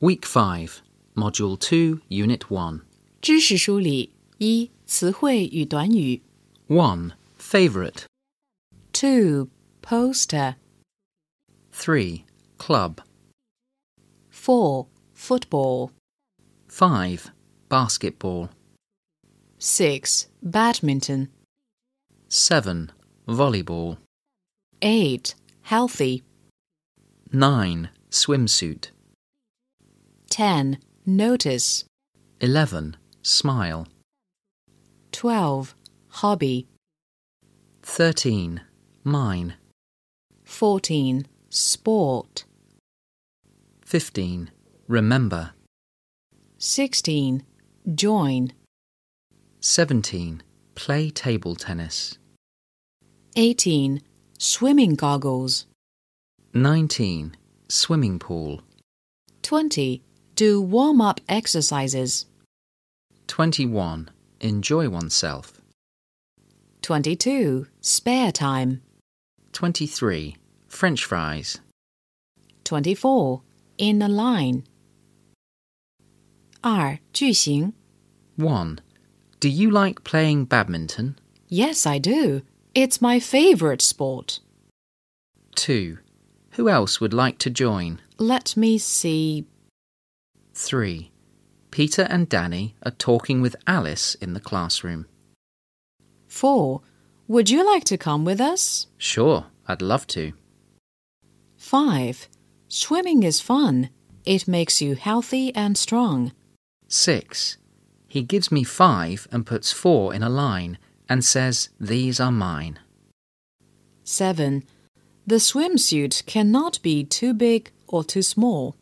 Week 5, Module 2, Unit 1. 知识梳理一词汇与短语 1. Favorite. two poster Three, club. four football Five, basketball. six badminton Seven, volleyball. eight healthy Nine, swimsuit. ten. Notice. Eleven, smile. twelve. Hobby. Thirteen, mine. fourteen. Sport. Fifteen, remember. sixteen. Join. Seventeen, play table tennis. eighteen. Swimming goggles. Nineteen, swimming pool. twenty do warm up exercises. 21. Enjoy oneself. 22. Spare time. 23. French fries. 24. In a line. R. 句型 1. Do you like playing badminton? Yes, I do. It's my favorite sport. 2. Who else would like to join? Let me see. 3. Peter and Danny are talking with Alice in the classroom. 4. Would you like to come with us? Sure, I'd love to. 5. Swimming is fun. It makes you healthy and strong. 6. He gives me 5 and puts 4 in a line and says, These are mine. 7. The swimsuit cannot be too big or too small.